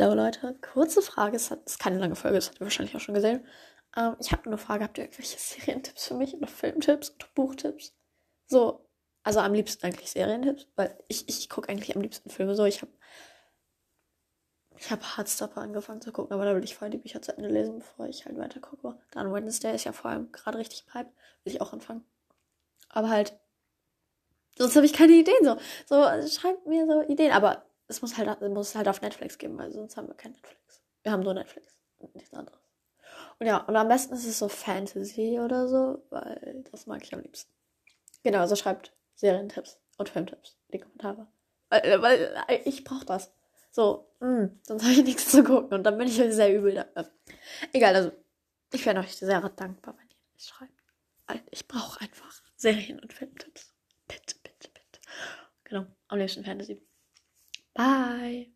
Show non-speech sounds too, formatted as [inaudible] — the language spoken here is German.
Hallo Leute, kurze Frage. Es ist keine lange Folge, das habt ihr wahrscheinlich auch schon gesehen. Ähm, ich habe eine Frage. Habt ihr irgendwelche [laughs] Serientipps für mich oder Filmtipps oder Buchtipps? So, also am liebsten eigentlich Serientipps, weil ich, ich gucke eigentlich am liebsten Filme so. Ich habe ich habe Hardstopper angefangen zu gucken, aber da will ich vorher die Bücher zu Ende lesen, bevor ich halt weiter gucke. Dann Wednesday ist ja vor allem gerade richtig hype. Will ich auch anfangen. Aber halt, sonst habe ich keine Ideen so. So, schreibt mir so Ideen. Aber es muss halt, muss halt auf Netflix geben, weil sonst haben wir kein Netflix. Wir haben nur Netflix und nichts anderes. Und ja, und am besten ist es so Fantasy oder so, weil das mag ich am liebsten. Genau, also schreibt Serientipps und Filmtipps in die Kommentare. Weil, weil ich brauche das. So, mh, hm, sonst habe ich nichts zu gucken und dann bin ich sehr übel da. Egal, also ich wäre euch sehr dankbar, wenn ihr das schreibt. Ich brauche einfach Serien- und Filmtipps. Bitte, bitte, bitte. Genau, am liebsten Fantasy. Bye.